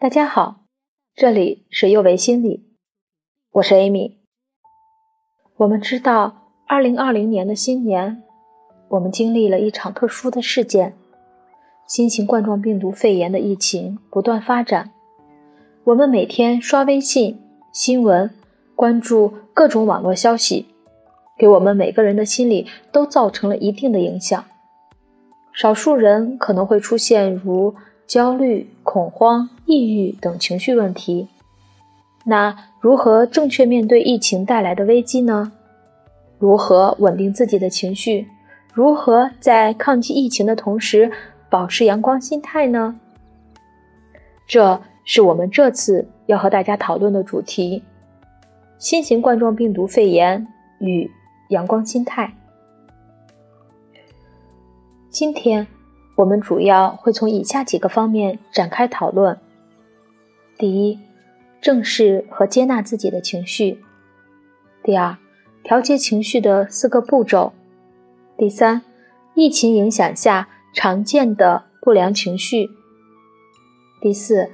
大家好，这里是幼为心理，我是 Amy。我们知道，二零二零年的新年，我们经历了一场特殊的事件——新型冠状病毒肺炎的疫情不断发展。我们每天刷微信、新闻，关注各种网络消息，给我们每个人的心理都造成了一定的影响。少数人可能会出现如……焦虑、恐慌、抑郁等情绪问题，那如何正确面对疫情带来的危机呢？如何稳定自己的情绪？如何在抗击疫情的同时保持阳光心态呢？这是我们这次要和大家讨论的主题：新型冠状病毒肺炎与阳光心态。今天。我们主要会从以下几个方面展开讨论：第一，正视和接纳自己的情绪；第二，调节情绪的四个步骤；第三，疫情影响下常见的不良情绪；第四，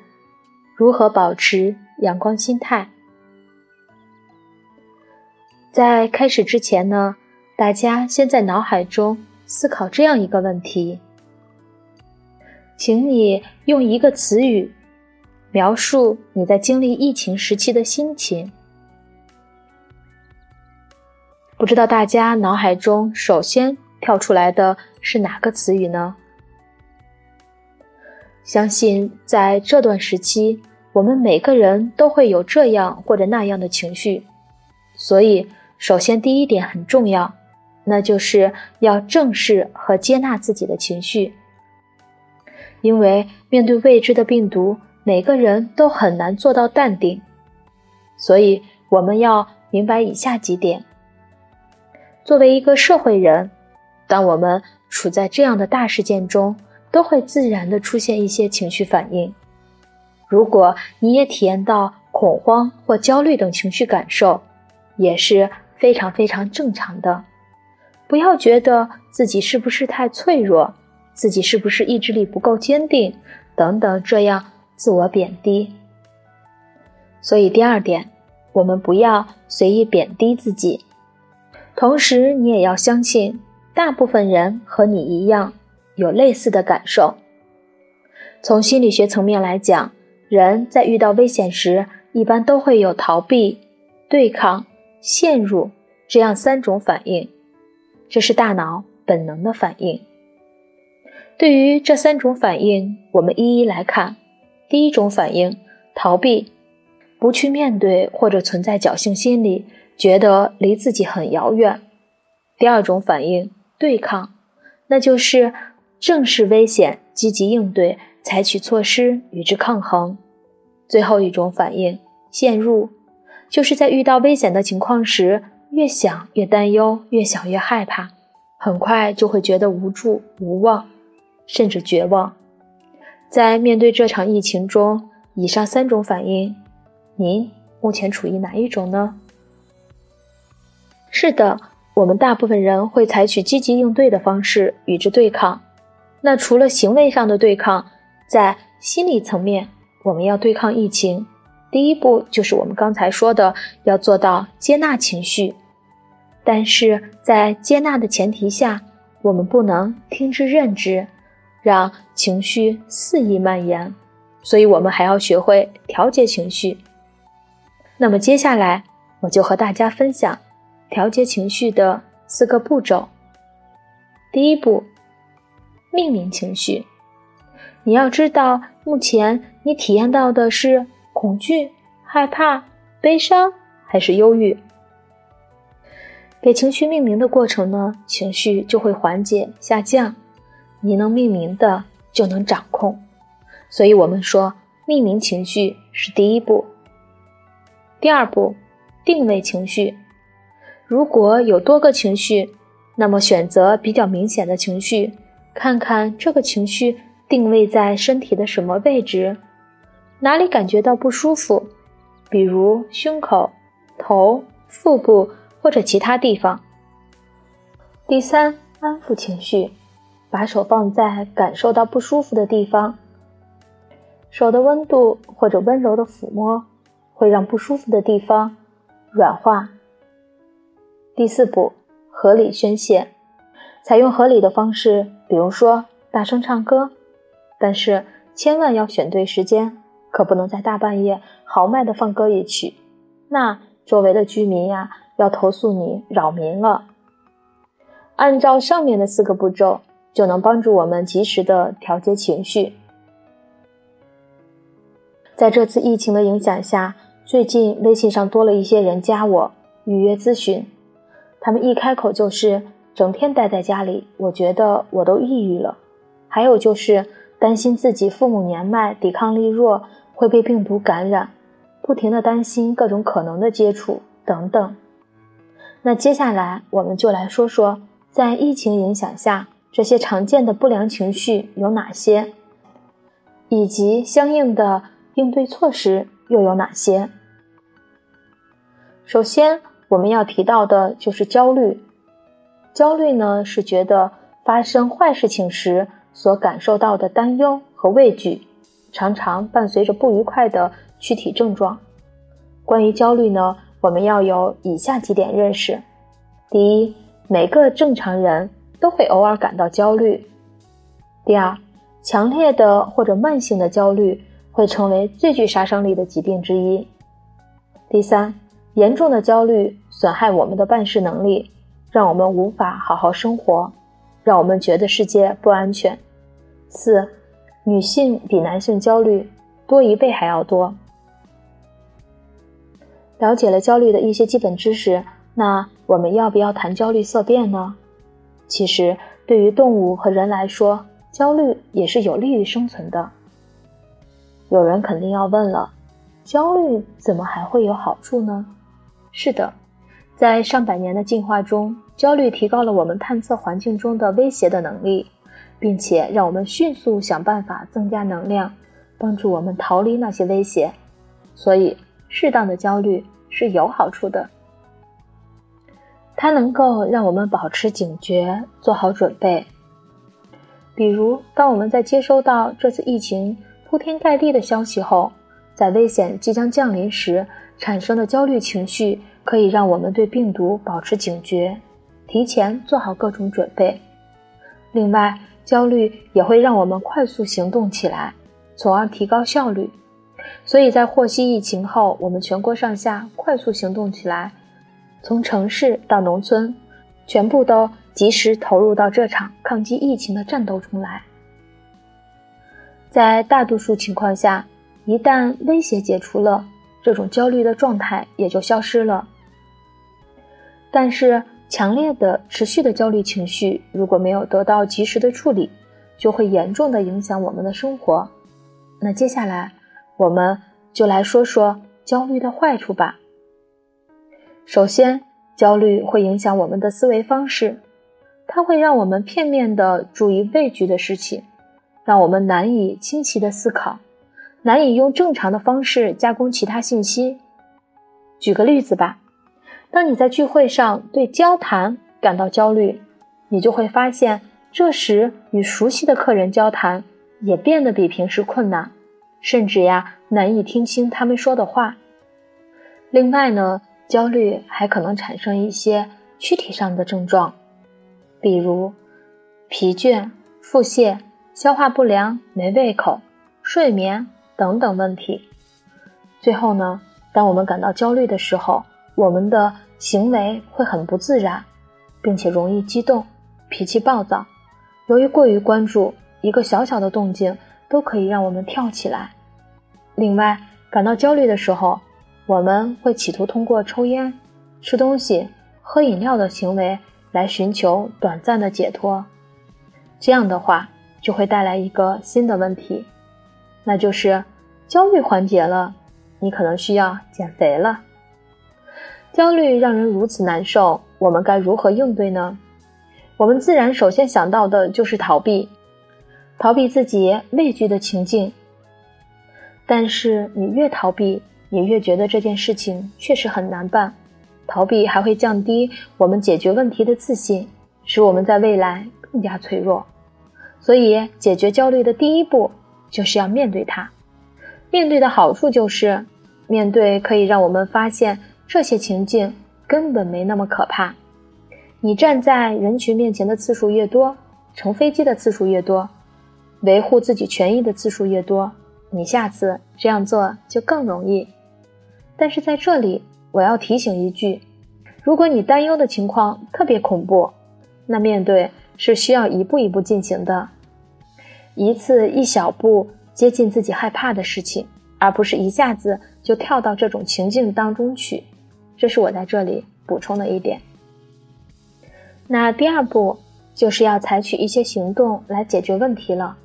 如何保持阳光心态。在开始之前呢，大家先在脑海中思考这样一个问题。请你用一个词语描述你在经历疫情时期的心情。不知道大家脑海中首先跳出来的是哪个词语呢？相信在这段时期，我们每个人都会有这样或者那样的情绪，所以首先第一点很重要，那就是要正视和接纳自己的情绪。因为面对未知的病毒，每个人都很难做到淡定，所以我们要明白以下几点。作为一个社会人，当我们处在这样的大事件中，都会自然的出现一些情绪反应。如果你也体验到恐慌或焦虑等情绪感受，也是非常非常正常的。不要觉得自己是不是太脆弱。自己是不是意志力不够坚定？等等，这样自我贬低。所以第二点，我们不要随意贬低自己。同时，你也要相信，大部分人和你一样有类似的感受。从心理学层面来讲，人在遇到危险时，一般都会有逃避、对抗、陷入这样三种反应，这是大脑本能的反应。对于这三种反应，我们一一来看。第一种反应，逃避，不去面对或者存在侥幸心理，觉得离自己很遥远。第二种反应，对抗，那就是正视危险，积极应对，采取措施与之抗衡。最后一种反应，陷入，就是在遇到危险的情况时，越想越担忧，越想越害怕，很快就会觉得无助无望。甚至绝望，在面对这场疫情中，以上三种反应，您目前处于哪一种呢？是的，我们大部分人会采取积极应对的方式与之对抗。那除了行为上的对抗，在心理层面，我们要对抗疫情，第一步就是我们刚才说的，要做到接纳情绪。但是在接纳的前提下，我们不能听之任之。让情绪肆意蔓延，所以我们还要学会调节情绪。那么接下来我就和大家分享调节情绪的四个步骤。第一步，命名情绪。你要知道，目前你体验到的是恐惧、害怕、悲伤还是忧郁？给情绪命名的过程呢，情绪就会缓解下降。你能命名的就能掌控，所以我们说命名情绪是第一步。第二步，定位情绪。如果有多个情绪，那么选择比较明显的情绪，看看这个情绪定位在身体的什么位置，哪里感觉到不舒服，比如胸口、头、腹部或者其他地方。第三，安抚情绪。把手放在感受到不舒服的地方，手的温度或者温柔的抚摸，会让不舒服的地方软化。第四步，合理宣泄，采用合理的方式，比如说大声唱歌，但是千万要选对时间，可不能在大半夜豪迈的放歌一曲，那周围的居民呀要投诉你扰民了。按照上面的四个步骤，就能帮助我们及时的调节情绪。在这次疫情的影响下，最近微信上多了一些人加我预约咨询，他们一开口就是整天待在家里，我觉得我都抑郁了。还有就是担心自己父母年迈，抵抗力弱，会被病毒感染，不停的担心各种可能的接触等等。那接下来我们就来说说。在疫情影响下，这些常见的不良情绪有哪些，以及相应的应对措施又有哪些？首先，我们要提到的就是焦虑。焦虑呢，是觉得发生坏事情时所感受到的担忧和畏惧，常常伴随着不愉快的躯体症状。关于焦虑呢，我们要有以下几点认识：第一。每个正常人都会偶尔感到焦虑。第二，强烈的或者慢性的焦虑会成为最具杀伤力的疾病之一。第三，严重的焦虑损害我们的办事能力，让我们无法好好生活，让我们觉得世界不安全。四，女性比男性焦虑多一倍还要多。了解了焦虑的一些基本知识。那我们要不要谈焦虑色变呢？其实，对于动物和人来说，焦虑也是有利于生存的。有人肯定要问了，焦虑怎么还会有好处呢？是的，在上百年的进化中，焦虑提高了我们探测环境中的威胁的能力，并且让我们迅速想办法增加能量，帮助我们逃离那些威胁。所以，适当的焦虑是有好处的。它能够让我们保持警觉，做好准备。比如，当我们在接收到这次疫情铺天盖地的消息后，在危险即将降临时产生的焦虑情绪，可以让我们对病毒保持警觉，提前做好各种准备。另外，焦虑也会让我们快速行动起来，从而提高效率。所以在获悉疫情后，我们全国上下快速行动起来。从城市到农村，全部都及时投入到这场抗击疫情的战斗中来。在大多数情况下，一旦威胁解除了，这种焦虑的状态也就消失了。但是，强烈的、持续的焦虑情绪如果没有得到及时的处理，就会严重的影响我们的生活。那接下来，我们就来说说焦虑的坏处吧。首先，焦虑会影响我们的思维方式，它会让我们片面的注意畏惧的事情，让我们难以清晰的思考，难以用正常的方式加工其他信息。举个例子吧，当你在聚会上对交谈感到焦虑，你就会发现，这时与熟悉的客人交谈也变得比平时困难，甚至呀难以听清他们说的话。另外呢。焦虑还可能产生一些躯体上的症状，比如疲倦、腹泻、消化不良、没胃口、睡眠等等问题。最后呢，当我们感到焦虑的时候，我们的行为会很不自然，并且容易激动、脾气暴躁。由于过于关注一个小小的动静，都可以让我们跳起来。另外，感到焦虑的时候。我们会企图通过抽烟、吃东西、喝饮料的行为来寻求短暂的解脱，这样的话就会带来一个新的问题，那就是焦虑缓解了，你可能需要减肥了。焦虑让人如此难受，我们该如何应对呢？我们自然首先想到的就是逃避，逃避自己畏惧的情境。但是你越逃避，你越觉得这件事情确实很难办，逃避还会降低我们解决问题的自信，使我们在未来更加脆弱。所以，解决焦虑的第一步就是要面对它，面对的好处就是，面对可以让我们发现这些情境根本没那么可怕。你站在人群面前的次数越多，乘飞机的次数越多，维护自己权益的次数越多，你下次这样做就更容易。但是在这里，我要提醒一句：如果你担忧的情况特别恐怖，那面对是需要一步一步进行的，一次一小步。接近自己害怕的事情，而不是一下子就跳到这种情境当中去。这是我在这里补充的一点。那第二步就是要采取一些行动来解决问题了。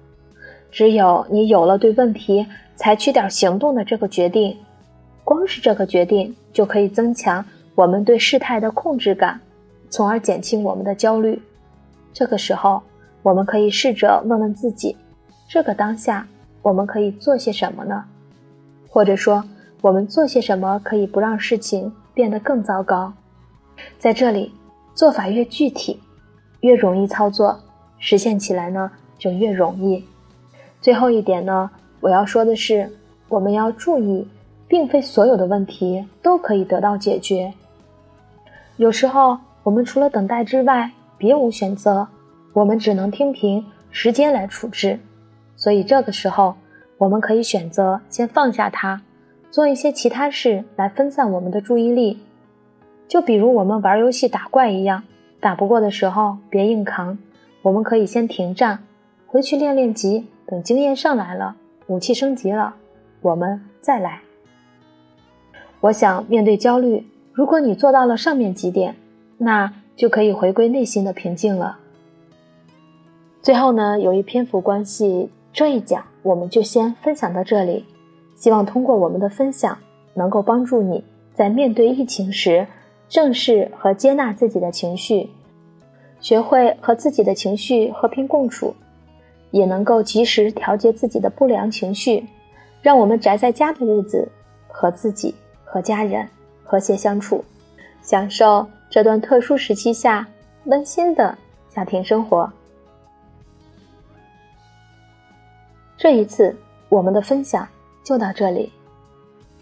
只有你有了对问题采取点行动的这个决定，光是这个决定就可以增强我们对事态的控制感，从而减轻我们的焦虑。这个时候，我们可以试着问问自己：这个当下。我们可以做些什么呢？或者说，我们做些什么可以不让事情变得更糟糕？在这里，做法越具体，越容易操作，实现起来呢就越容易。最后一点呢，我要说的是，我们要注意，并非所有的问题都可以得到解决。有时候，我们除了等待之外别无选择，我们只能听凭时间来处置。所以这个时候，我们可以选择先放下它，做一些其他事来分散我们的注意力。就比如我们玩游戏打怪一样，打不过的时候别硬扛，我们可以先停战，回去练练级，等经验上来了，武器升级了，我们再来。我想面对焦虑，如果你做到了上面几点，那就可以回归内心的平静了。最后呢，由于篇幅关系。这一讲我们就先分享到这里，希望通过我们的分享，能够帮助你在面对疫情时，正视和接纳自己的情绪，学会和自己的情绪和平共处，也能够及时调节自己的不良情绪，让我们宅在家的日子和自己和家人和谐相处，享受这段特殊时期下温馨的家庭生活。这一次，我们的分享就到这里，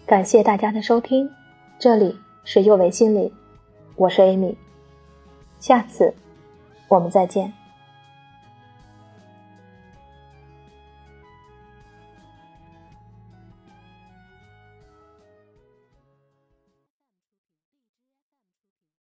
感谢大家的收听。这里是幼为心理，我是 Amy，下次我们再见。